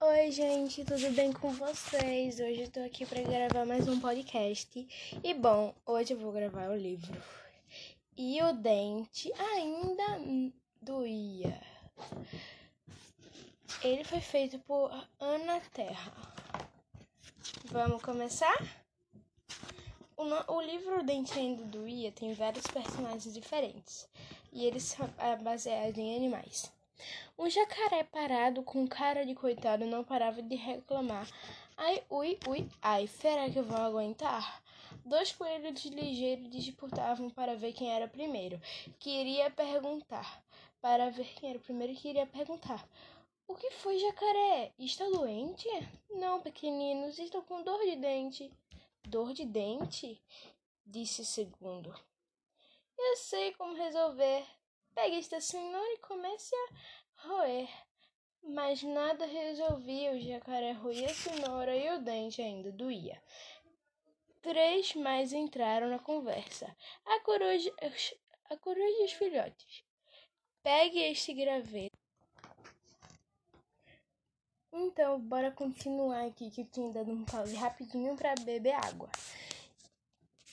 Oi, gente, tudo bem com vocês? Hoje eu tô aqui para gravar mais um podcast. E bom, hoje eu vou gravar o livro. E o dente ainda doía. Ele foi feito por Ana Terra. Vamos começar? O, o livro Dente Ainda Doía tem vários personagens diferentes. E eles são baseados em animais. Um jacaré parado com cara de coitado não parava de reclamar. Ai, ui, ui, ai, será que eu vou aguentar? Dois coelhos ligeiros disputavam para ver quem era primeiro. Queria perguntar. Para ver quem era primeiro, queria perguntar. O que foi, jacaré? Está doente? Não, pequeninos, estou com dor de dente. Dor de dente? Disse o segundo. Eu sei como resolver. Pegue esta cenoura e comece a roer. Mas nada resolvia, o jacaré roía a cenoura e o dente ainda doía. Três mais entraram na conversa. A coruja, a coruja e os filhotes. Pegue este graveto. Então, bora continuar aqui que eu tinha dado um pause rapidinho para beber água.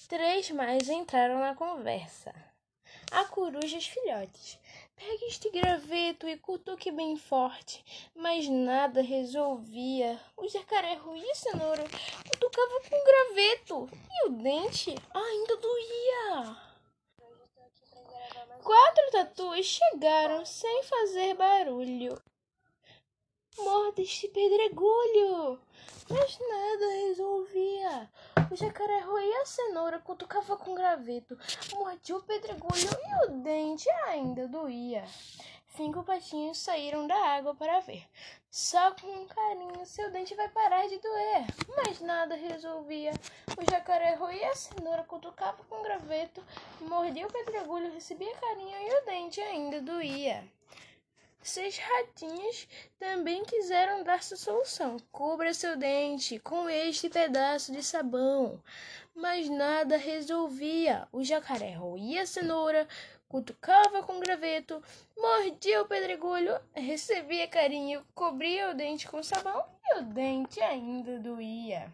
Três mais entraram na conversa a coruja os filhotes. Pegue este graveto e cutuque bem forte, mas nada resolvia. O jacaré ruía a cenoura, cutucava com o graveto e o dente ainda doía. Quatro tatus chegaram sem fazer barulho. Morda este pedregulho! Mas nada resolvia. O jacaré roía a cenoura, cutucava com graveto, mordia o pedregulho e o dente ainda doía. Cinco patinhos saíram da água para ver. Só com um carinho seu dente vai parar de doer. Mas nada resolvia. O jacaré roía a cenoura, cutucava com graveto, mordia o pedregulho, recebia carinho e o dente ainda doía. Seis ratinhos também quiseram dar sua solução. Cubra seu dente com este pedaço de sabão. Mas nada resolvia. O jacaré roía a cenoura, cutucava com graveto, mordia o pedregulho, recebia carinho, cobria o dente com sabão e o dente ainda doía.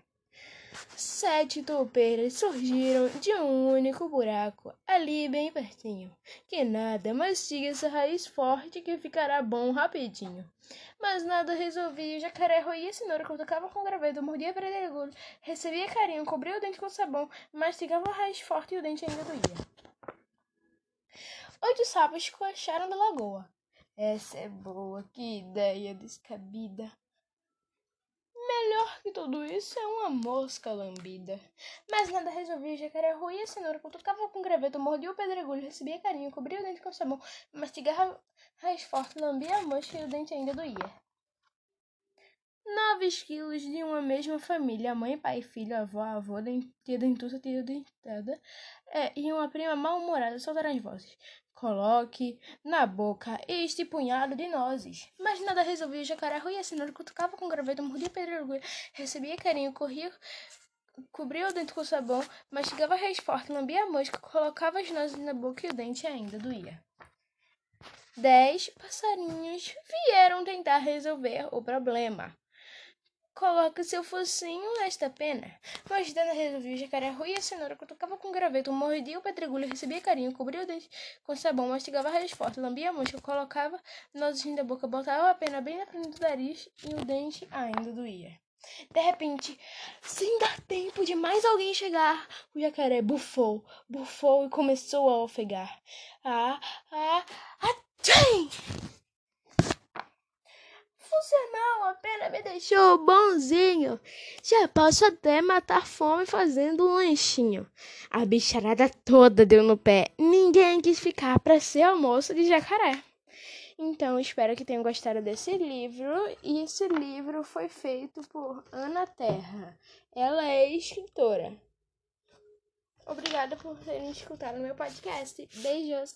Sete toupeiras surgiram de um único buraco, ali bem pertinho. Que nada, mastiga essa raiz forte que ficará bom rapidinho. Mas nada resolvia, o jacaré roía a cenoura, tocava com graveto, mordia pedregulho, recebia carinho, cobria o dente com sabão, mastigava a raiz forte e o dente ainda doía. Oito sapos coacharam da lagoa. Essa é boa, que ideia descabida. Melhor que tudo isso é uma mosca lambida. Mas nada resolvia, jacaré roía a cenoura, cutucava com graveto, mordia o pedregulho, recebia carinho, cobria o dente com sabão, mastigava raiz forte, lambia a mosca e o dente ainda doía. Nove esquilos de uma mesma família, mãe, pai, filho, avó, avô, tia dentuça, tia dentada, é, e uma prima mal-humorada soltaram as vozes. Coloque na boca este punhado de nozes. Mas nada resolvia. O jacaré ruía a cenoura, cutucava com graveto, mordia pedregulho, recebia carinho, corria, cobria o dente com sabão, mastigava raiz forte, lambia a mosca, colocava as nozes na boca e o dente ainda doía. Dez passarinhos vieram tentar resolver o problema. Coloque seu focinho nesta pena. Mas Dana resolveu jacaré ruim a cenoura, cutucava com graveto, mordia o pedregulho, recebia carinho, cobria o dente com sabão, mastigava raiz forte, lambia a mosca, colocava nozes da boca, botava a pena bem na frente do nariz e o dente ainda doía. De repente, sem dar tempo de mais alguém chegar, o jacaré bufou, bufou e começou a ofegar. Ah, ah, ah, tchim! Funcional, a pena me deixou bonzinho. Já posso até matar fome fazendo um lanchinho. A bicharada toda deu no pé. Ninguém quis ficar para ser almoço de jacaré. Então, espero que tenham gostado desse livro. E esse livro foi feito por Ana Terra. Ela é escritora. Obrigada por terem escutado meu podcast. Beijos!